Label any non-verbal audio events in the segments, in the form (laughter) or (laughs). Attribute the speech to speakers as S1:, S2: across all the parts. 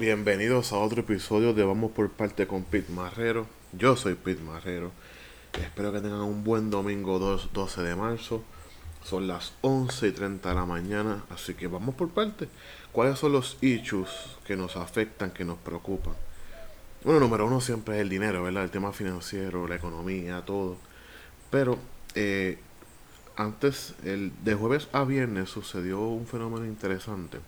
S1: Bienvenidos a otro episodio de Vamos por parte con Pete Marrero. Yo soy Pete Marrero. Espero que tengan un buen domingo 2, 12 de marzo. Son las 11 y 30 de la mañana, así que vamos por parte. ¿Cuáles son los issues que nos afectan, que nos preocupan? Bueno, número uno siempre es el dinero, ¿verdad? El tema financiero, la economía, todo. Pero eh, antes, el, de jueves a viernes sucedió un fenómeno interesante.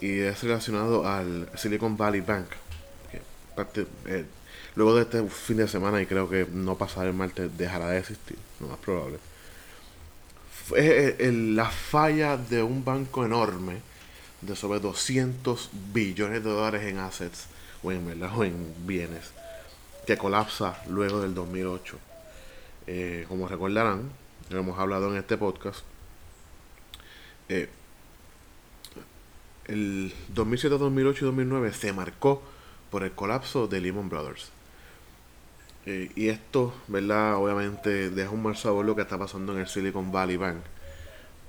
S1: Y es relacionado al Silicon Valley Bank. Eh, luego de este fin de semana, y creo que no pasará el martes, dejará de existir, lo más probable. Fue eh, la falla de un banco enorme de sobre 200 billones de dólares en assets o en, o en bienes que colapsa luego del 2008. Eh, como recordarán, lo hemos hablado en este podcast, eh, el 2007, 2008 y 2009 se marcó por el colapso de Lehman Brothers. Eh, y esto, ¿verdad? Obviamente deja un mal sabor lo que está pasando en el Silicon Valley Bank.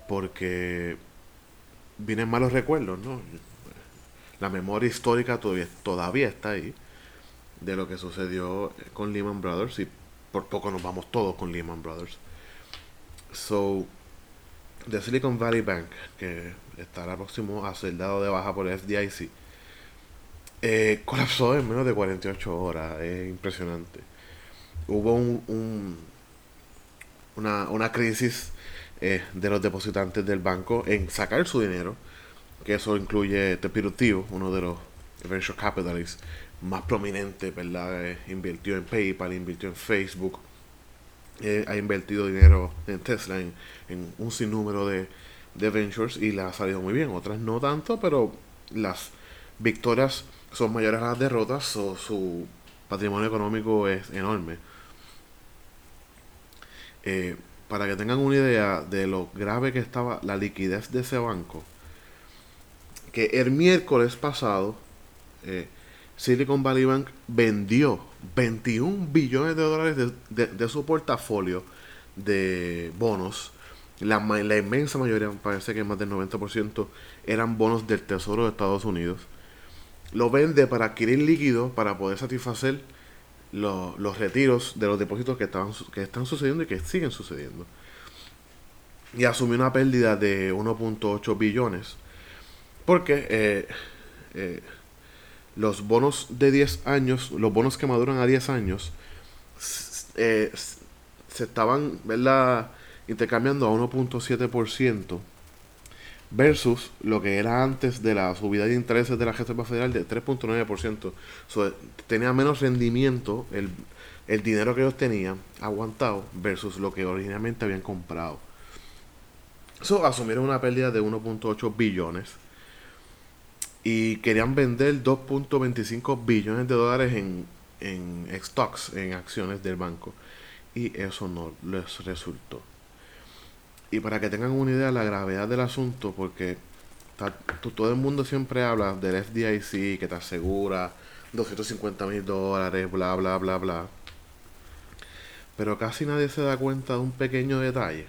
S1: Porque vienen malos recuerdos, ¿no? La memoria histórica todavía, todavía está ahí de lo que sucedió con Lehman Brothers y por poco nos vamos todos con Lehman Brothers. So, The Silicon Valley Bank, que estará próximo a ser dado de baja por el FDIC, eh, colapsó en menos de 48 horas. Es impresionante. Hubo un, una, una crisis eh, de los depositantes del banco en sacar su dinero, que eso incluye Tepirutivo, uno de los venture capitalists más prominentes, ¿verdad? Eh, invirtió en PayPal, invirtió en Facebook, ha invertido dinero en Tesla, en, un sinnúmero de, de, ventures y le ha salido muy bien. Otras no tanto, pero las victorias son mayores a las derrotas, su patrimonio económico es enorme. Eh, para que tengan una idea de lo grave que estaba la liquidez de ese banco, que el miércoles pasado eh, Silicon Valley Bank vendió 21 billones de dólares de, su portafolio de bonos. La, la, inmensa mayoría, parece que más del 90%, eran bonos del Tesoro de Estados Unidos. Lo vende para adquirir líquido para poder satisfacer los retiros de los depósitos que, estaban, que están sucediendo y que siguen sucediendo. Y asumió una pérdida de 1.8 billones. Porque eh, eh, los bonos de 10 años, los bonos que maduran a 10 años, eh, se estaban intercambiando a 1.7% versus lo que era antes de la subida de intereses de la Reserva Federal de 3.9%. tenía menos rendimiento el, el dinero que ellos tenían aguantado versus lo que originalmente habían comprado. Eso asumieron una pérdida de 1.8 billones y querían vender 2.25 billones de dólares en, en stocks, en acciones del banco. Y eso no les resultó. Y para que tengan una idea de la gravedad del asunto, porque todo el mundo siempre habla del FDIC que te asegura 250 mil dólares, bla, bla, bla, bla. Pero casi nadie se da cuenta de un pequeño detalle.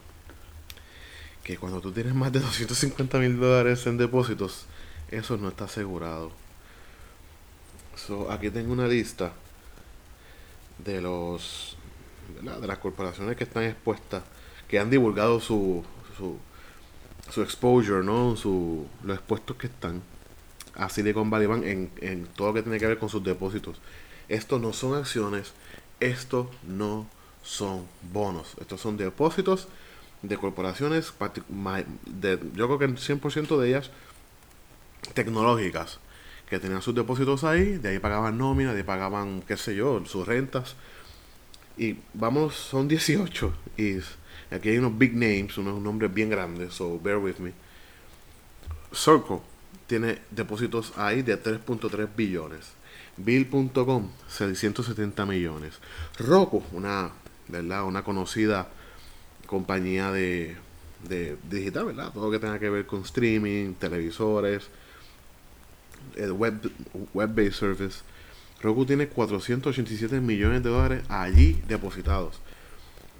S1: Que cuando tú tienes más de 250 mil dólares en depósitos, eso no está asegurado. Aquí tengo una lista de los de, las corporaciones que están expuestas, que han divulgado su, su, su exposure, ¿no? Su, los expuestos que están a Silicon Valley Bank en, en todo lo que tiene que ver con sus depósitos. Estos no son acciones, estos no son bonos, estos son depósitos de corporaciones, de, yo creo que el 100% de ellas tecnológicas que tenían sus depósitos ahí, de ahí pagaban nómina, de ahí pagaban, qué sé yo, sus rentas. Y vamos, son 18. Y aquí hay unos big names, unos nombres bien grandes, so bear with me. Circle tiene depósitos ahí de 3.3 billones. Bill.com, 670 millones. Roku, una, ¿verdad? una conocida compañía de, de digital, ¿verdad? Todo lo que tenga que ver con streaming, televisores, el web, web-based service, Roku tiene 487 millones de dólares allí depositados.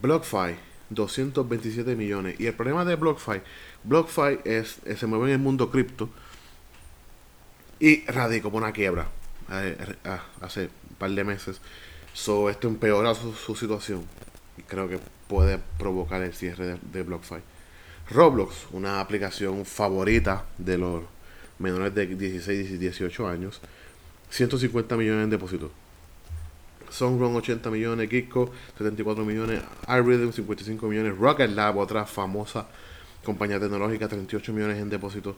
S1: BlockFi, 227 millones. Y el problema de BlockFi, BlockFi es, se mueve en el mundo cripto. y radicó por una quiebra eh, ah, hace un par de meses. So, esto empeora su, su, situación y creo que puede provocar el cierre de, de BlockFi. Roblox, una aplicación favorita de los menores de 16 y 18 años, 150 millones en depósitos. Sunrun 80 millones, Kiko 74 millones, iRhythm 55 millones, Rocket Lab, otra famosa compañía tecnológica, 38 millones en depósitos.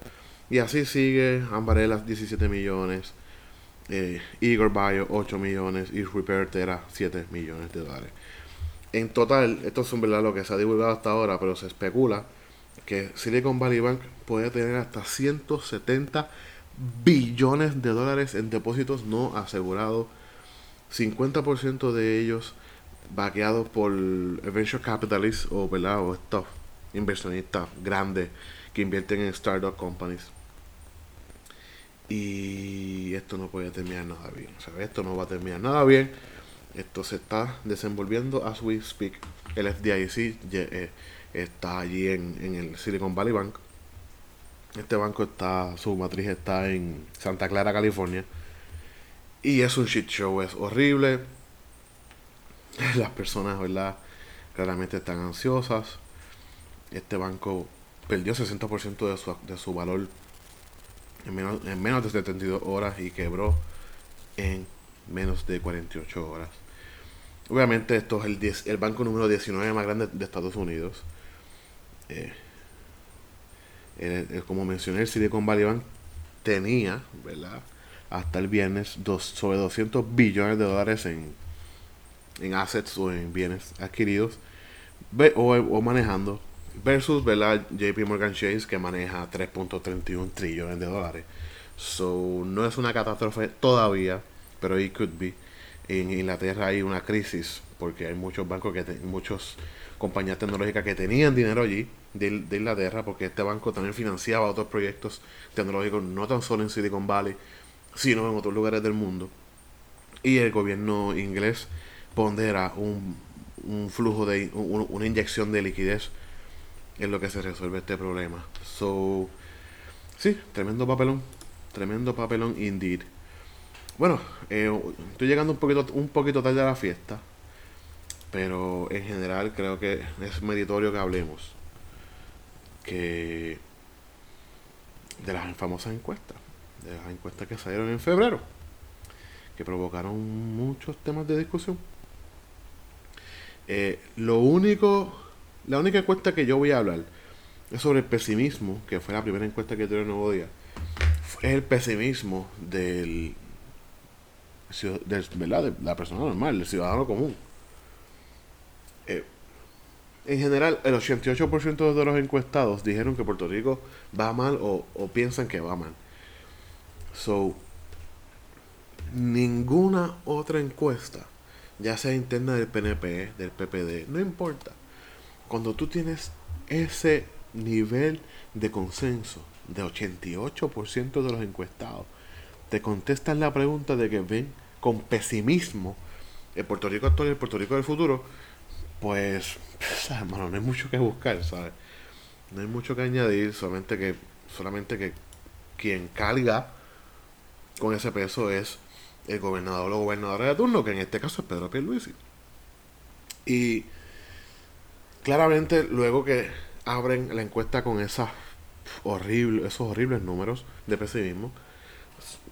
S1: Y así sigue, Ambarella 17 millones, eh, Igor Bio 8 millones y Repair Terra 7 millones de dólares. En total, esto es verdad lo que se ha divulgado hasta ahora, pero se especula que Silicon Valley Bank puede tener hasta 170 billones de dólares en depósitos no asegurados 50% de ellos vaqueados por venture capitalists o, o estos inversionistas grandes que invierten en startup companies. Y esto no puede terminar nada bien. esto no va a terminar nada bien. Esto se está desenvolviendo as we speak. El FDIC está allí en, en el Silicon Valley Bank. Este banco está, su matriz está en Santa Clara, California. Y es un shit show, es horrible. (laughs) Las personas, ¿verdad? Claramente están ansiosas. Este banco perdió 60% de su, de su valor en menos, en menos de 72 horas y quebró en menos de 48 horas. Obviamente esto es el, 10, el banco número 19 más grande de Estados Unidos. Eh, como mencioné, el Silicon Valley Bank tenía, ¿verdad? hasta el viernes dos, sobre 200 billones de dólares en, en assets o en bienes adquiridos o, o manejando versus ¿verdad? JP Morgan Chase que maneja 3.31 trillones de dólares. So, no es una catástrofe todavía, pero it could be. En Inglaterra hay una crisis porque hay muchos bancos que muchas compañías tecnológicas que tenían dinero allí de, Inglaterra porque este banco también financiaba otros proyectos tecnológicos no tan solo en Silicon Valley sino en otros lugares del mundo. Y el gobierno inglés pondera un, un flujo de una inyección de liquidez en lo que se resuelve este problema. So, sí, tremendo papelón, tremendo papelón indeed. Bueno, eh, estoy llegando un poquito, un poquito tarde a la fiesta, pero en general creo que es meritorio que hablemos que de las famosas encuestas de las encuestas que salieron en febrero, que provocaron muchos temas de discusión. Eh, lo único, la única encuesta que yo voy a hablar es sobre el pesimismo, que fue la primera encuesta que tuve el Nuevo Día. Es el pesimismo del, del de la persona normal, del ciudadano común. Eh, en general, el 88% de los encuestados dijeron que Puerto Rico va mal o, piensan que va mal. So, ninguna otra encuesta, ya sea interna del PNP, del PPD, no importa. Cuando tú tienes ese nivel de consenso de 88% de los encuestados, te contestan la pregunta de que ven con pesimismo el Puerto Rico actual y el Puerto Rico del futuro, pues, hermano, no hay mucho que buscar, ¿sabes? No hay mucho que añadir, solamente que, solamente que quien carga con ese peso es el gobernador o gobernadora de turno, que en este caso es Pedro Pierluisi. Y claramente luego que abren la encuesta con esas horrible, esos horribles números de pesimismo,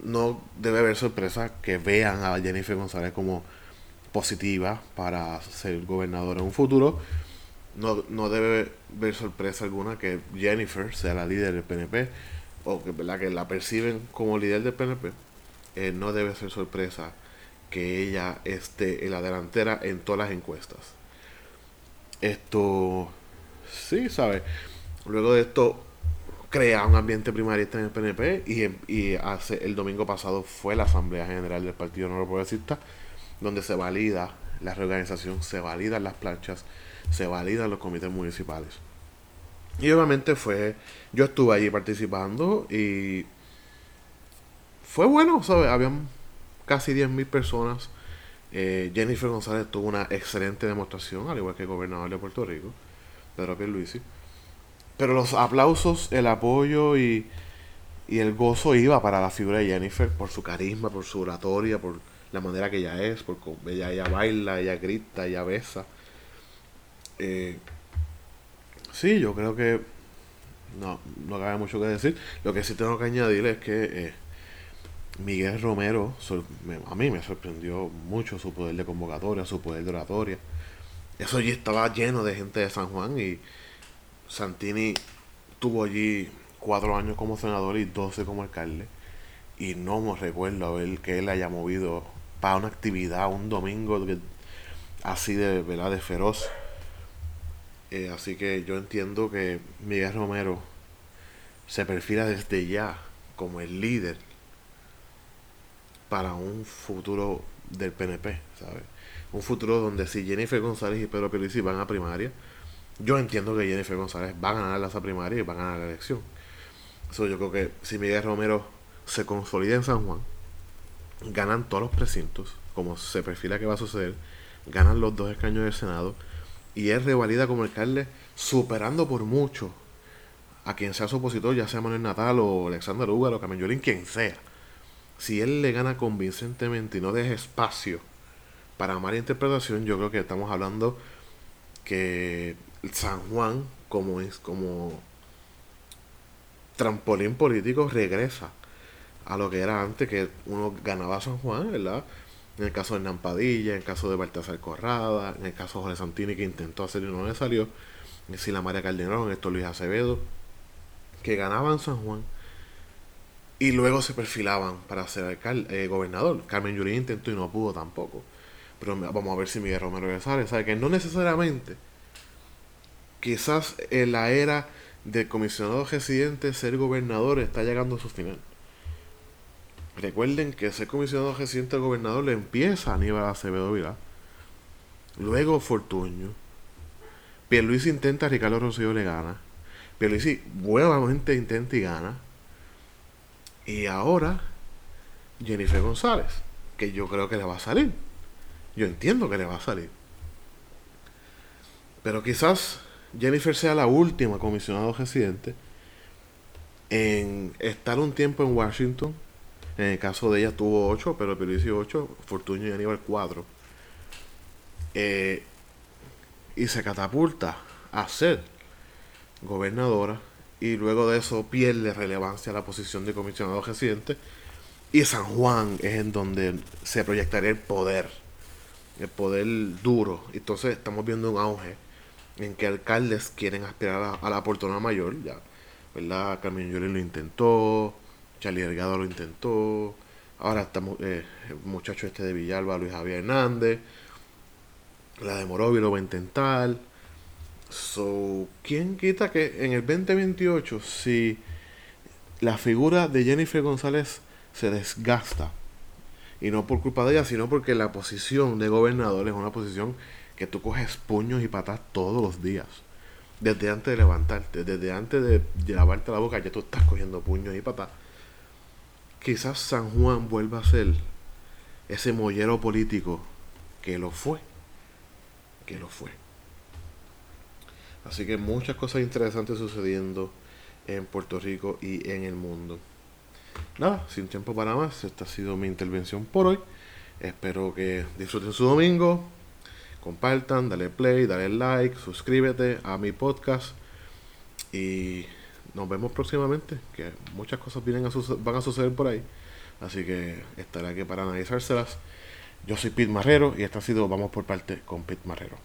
S1: no debe haber sorpresa que vean a Jennifer González como positiva para ser gobernadora en un futuro. No, no debe haber sorpresa alguna que Jennifer sea la líder del PNP o que, ¿verdad? que la perciben como líder del PNP, eh, no debe ser sorpresa que ella esté en la delantera en todas las encuestas. Esto, sí, ¿sabes? Luego de esto, crea un ambiente primarista en el PNP y, y, hace el domingo pasado fue la Asamblea General del Partido Nuevo Progresista, donde se valida la reorganización, se validan las planchas, se validan los comités municipales. Y obviamente fue, yo estuve allí participando y fue bueno, ¿sabes? Habían casi 10.000 personas. Eh, Jennifer González tuvo una excelente demostración, al igual que el gobernador de Puerto Rico, Pedro Pierluisi. Pero los aplausos, el apoyo y Y el gozo iba para la figura de Jennifer por su carisma, por su oratoria, por la manera que ella es, porque ella, ella baila, ella grita, ella besa. Eh, sí, yo creo que no, no cabe mucho que decir. Lo que sí tengo que añadir es que eh, Miguel Romero, a mí me sorprendió mucho su poder de convocatoria, su poder de oratoria. Eso allí estaba lleno de gente de San Juan y Santini tuvo allí cuatro años como senador y doce como alcalde. Y no me recuerdo a ver que él haya movido para una actividad un domingo así de, ¿verdad? de feroz. Eh, así que yo entiendo que Miguel Romero se perfila desde ya como el líder para un futuro del PNP, ¿sabes? Un futuro donde si Jennifer González y Pedro Pierluisi van a primaria, yo entiendo que Jennifer González va a ganar esa primaria y va a ganar la elección. Eso yo creo que si Miguel Romero se consolida en San Juan, ganan todos los precintos, como se perfila que va a suceder, ganan los dos escaños del Senado y es revalida como alcalde superando por mucho a quien sea su opositor, ya sea Manuel Natal o Alexander Ugar o Carmen quien sea. Si él le gana convincentemente y no deja espacio para mala interpretación, yo creo que estamos hablando que San Juan como es como trampolín político regresa a lo que era antes, que uno ganaba San Juan, ¿verdad? En el caso de Hernán Padilla, en el caso de Baltasar Corrada, en el caso de Jorge Santini que intentó hacer y no le salió, en la María Calderón, esto Luis Acevedo, que ganaban San Juan y luego se perfilaban para ser alcalde, eh, gobernador. Carmen Yuri intentó y no pudo tampoco. Pero vamos a ver si Miguel Romero sale. Sabe que no necesariamente, quizás en la era del comisionado residente ser gobernador está llegando a su final. Recuerden que ser comisionado residente del gobernador le empieza a Aníbal Acevedo Vilá. Luego Fortuño. Pierluis intenta, Ricardo Rosselló le gana. Pierluisi nuevamente intenta y gana. Y ahora Jennifer González, que yo creo que le va a salir. Yo entiendo que le va a salir. Pero quizás Jennifer sea la última comisionada residente en estar un tiempo en Washington. En el caso de ella tuvo 8, pero Pierluisi 8, Fortunio y Aníbal 4. Eh, y se catapulta a ser gobernadora y luego de eso pierde relevancia la posición de comisionado residente y San Juan es en donde se proyectaría el poder, el poder duro. Entonces estamos viendo un auge en que alcaldes quieren aspirar a, la oportunidad mayor, ya, ¿verdad? Carmen lo intentó, Charlie Delgado lo intentó, ahora estamos, eh, el muchacho este de Villalba, Luis Javier Hernández, la de Morovi lo va a intentar, So, ¿quién quita que en el 2028, si la figura de Jennifer González se desgasta, y no por culpa de ella, sino porque la posición de gobernador es una posición que tú coges puños y patas todos los días. Desde antes de levantarte, desde antes de, lavarte la boca, ya tú estás cogiendo puños y patas. Quizás San Juan vuelva a ser ese mollero político que lo fue. Que lo fue. Así que muchas cosas interesantes sucediendo en Puerto Rico y en el mundo. Nada, sin tiempo para más, esta ha sido mi intervención por hoy. Espero que disfruten su domingo, compartan, dale play, dale like, suscríbete a mi podcast y nos vemos próximamente, que muchas cosas vienen a van a suceder por ahí. Así que estaré aquí para analizárselas. Yo soy Pete Marrero y esta ha sido Vamos por parte con Pete Marrero.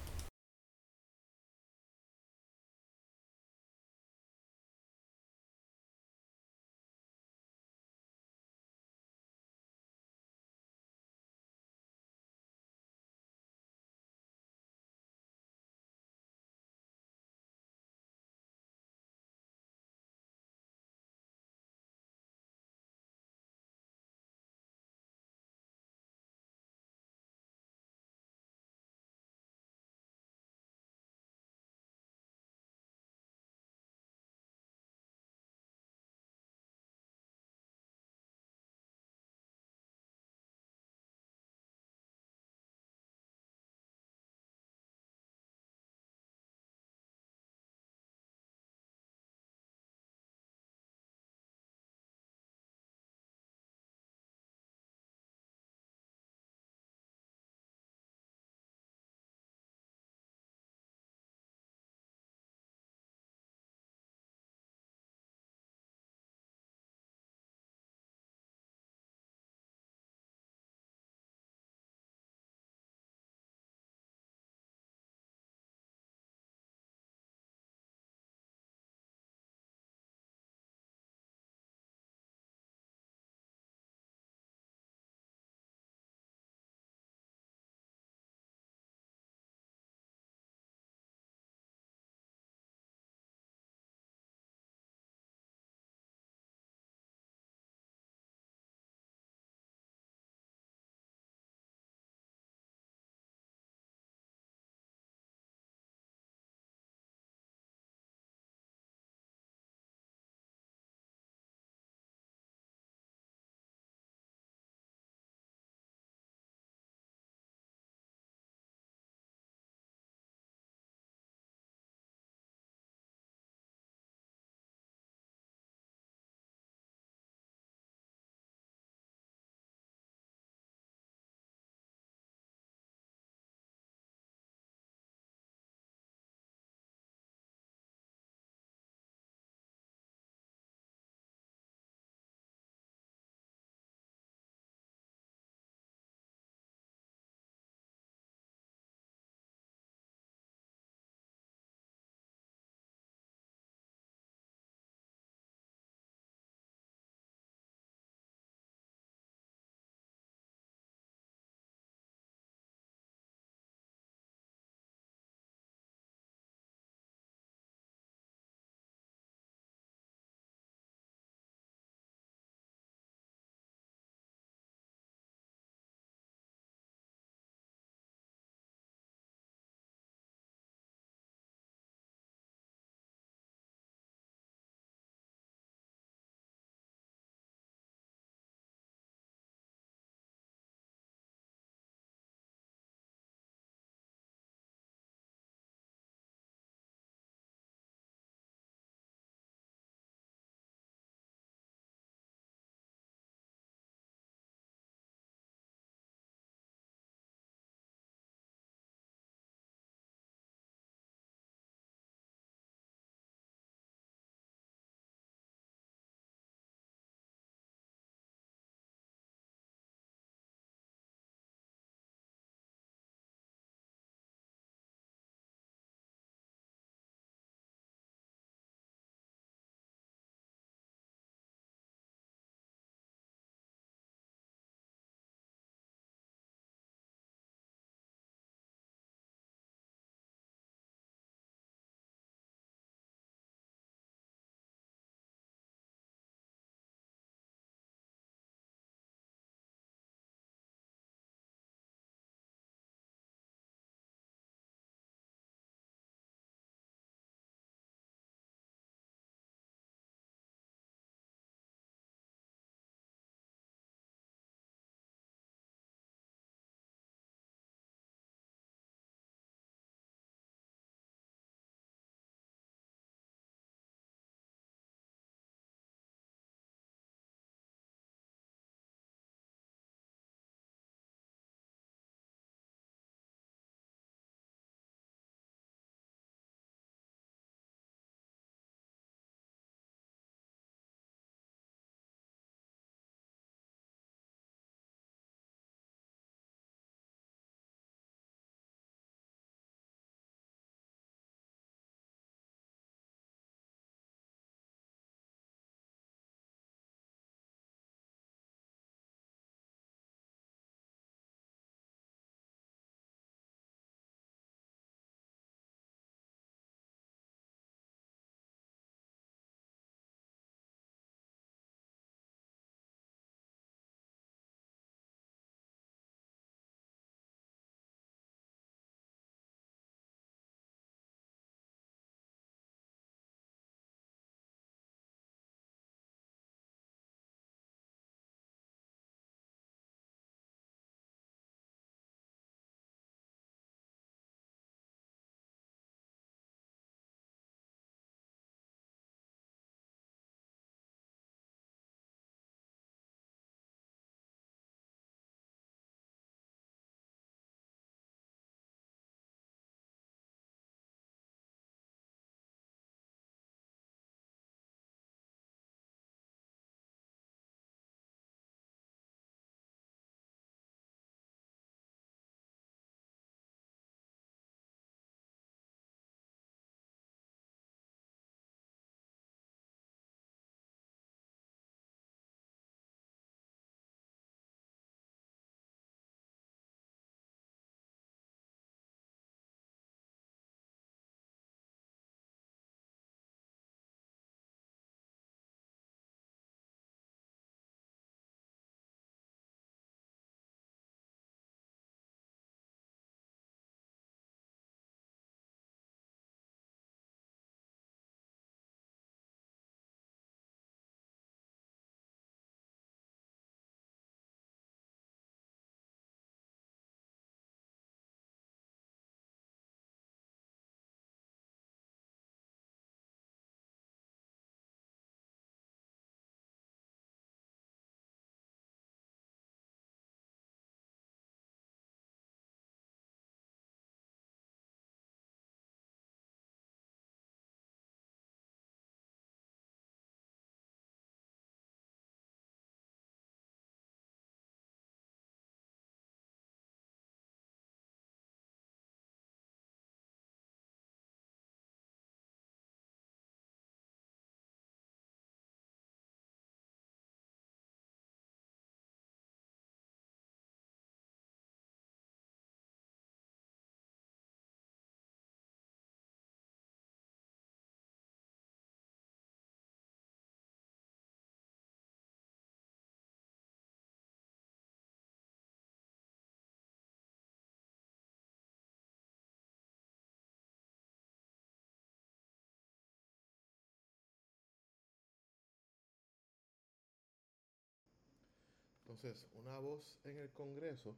S1: Entonces, una voz en el Congreso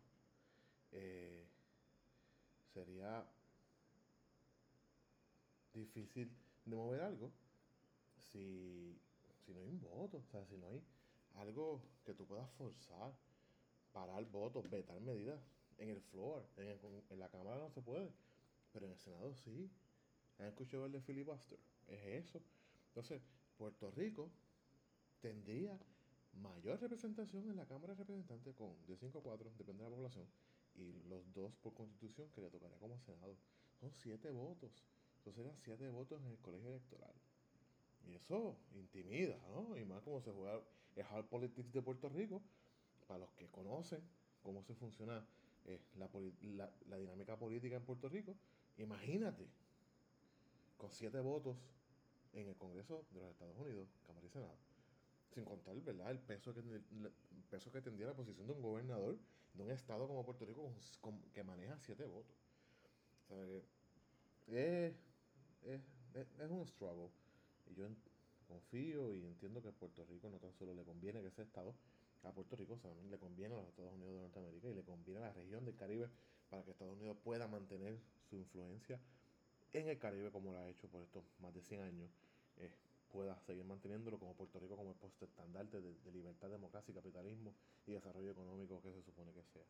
S1: eh, sería difícil de mover algo si, si no hay un voto, o sea, si no hay algo que tú puedas forzar, parar votos, vetar medidas. En el floor, en, en la Cámara no se puede, pero en el Senado sí. ¿Han escuchado el de filibuster? Es eso. Entonces, Puerto Rico tendría mayor representación en la Cámara de Representantes con de 5 a 4, depende de la población, y los dos por constitución que le tocaría como Senado. Son 7 votos. Entonces eran 7 votos en el colegio electoral. Y eso intimida, ¿no? Y más como se juega el hard politics de Puerto Rico, para los que conocen cómo se funciona eh, la, la, la dinámica política en Puerto Rico, imagínate, con 7 votos en el Congreso de los Estados Unidos, Cámara y Senado sin contar ¿verdad? el peso que el peso que tendría la posición de un gobernador de un estado como Puerto Rico que maneja siete votos. O sea, es, es, es, un struggle. Y yo confío y entiendo que a Puerto Rico no tan solo le conviene que ese estado, a Puerto Rico también le conviene a los Estados Unidos de Norteamérica y le conviene a la región del Caribe para que Estados Unidos pueda mantener su influencia en el Caribe como lo ha hecho por estos más de 100 años. Eh, pueda seguir manteniéndolo como Puerto Rico como el puesto estandarte de, libertad, democracia, capitalismo y desarrollo económico que se supone que sea.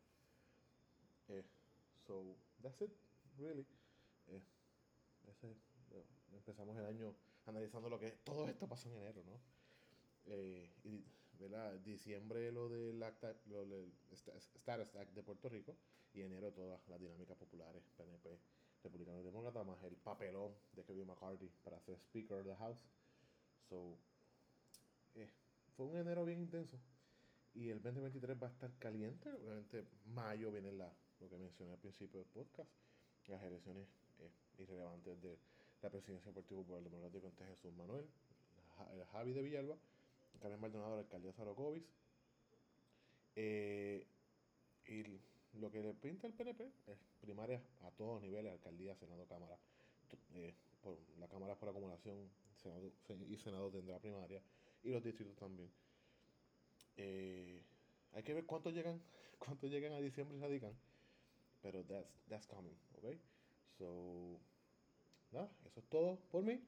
S1: Eh, so, that's it, really. Eh, ese, empezamos el año analizando lo que todo esto pasó en enero, ¿no? Eh, y, ¿verdad? Diciembre lo del acta, lo del Status Act de Puerto Rico y enero todas las dinámicas populares, PNP, Republicano y Demócrata, más el papelón de Kevin McCarthy para ser Speaker of the House. So, eh, fue un enero bien intenso. Y el 2023 va a estar caliente. Obviamente, mayo viene la, lo que mencioné al principio del podcast. Las elecciones eh, irrelevantes de la presidencia del Partido Popular Democrático entre Jesús Manuel, el Javi de Villalba, Carmen Maldonado, la alcaldía Sarocovis. Eh, y lo que le pinta el PNP es primarias a todos niveles, alcaldía, Senado, Cámara. Eh, por, la Cámara por acumulación Senado, y Senado tendrá primaria y los distritos también. Eh, hay que ver cuántos llegan, (laughs) cuántos llegan a diciembre y radican, pero that's, that's coming, ¿ok? So, nada, eso es todo por mí.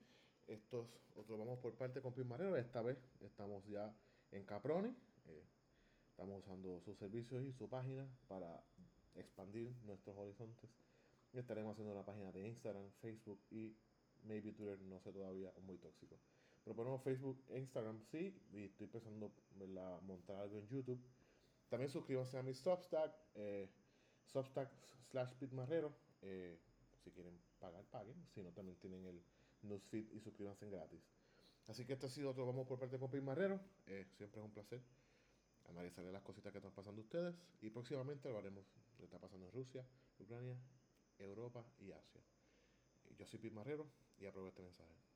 S1: Estos otros vamos por parte con Marrero. Esta vez estamos ya en Caproni. Eh, estamos usando sus servicios y su página para expandir nuestros horizontes. Estaremos haciendo una página de Instagram, Facebook y maybe Twitter, no sé todavía, es muy tóxico. Pero ponemos Facebook e Instagram, sí, y estoy pensando a montar algo en YouTube. También suscríbanse a mi Substack, eh, Substack slash Pitmarrero. Eh, si quieren pagar, paguen. Si no, también tienen el newsfeed y suscríbanse gratis. Así que esto ha sido todo. Vamos por parte de Pit Marrero. Eh, siempre es un placer analizarle las cositas que están pasando ustedes. Y próximamente lo haremos lo está pasando en Rusia, Ucrania, Europa y Asia. Yo soy Pit Marrero y aprovecho este mensaje.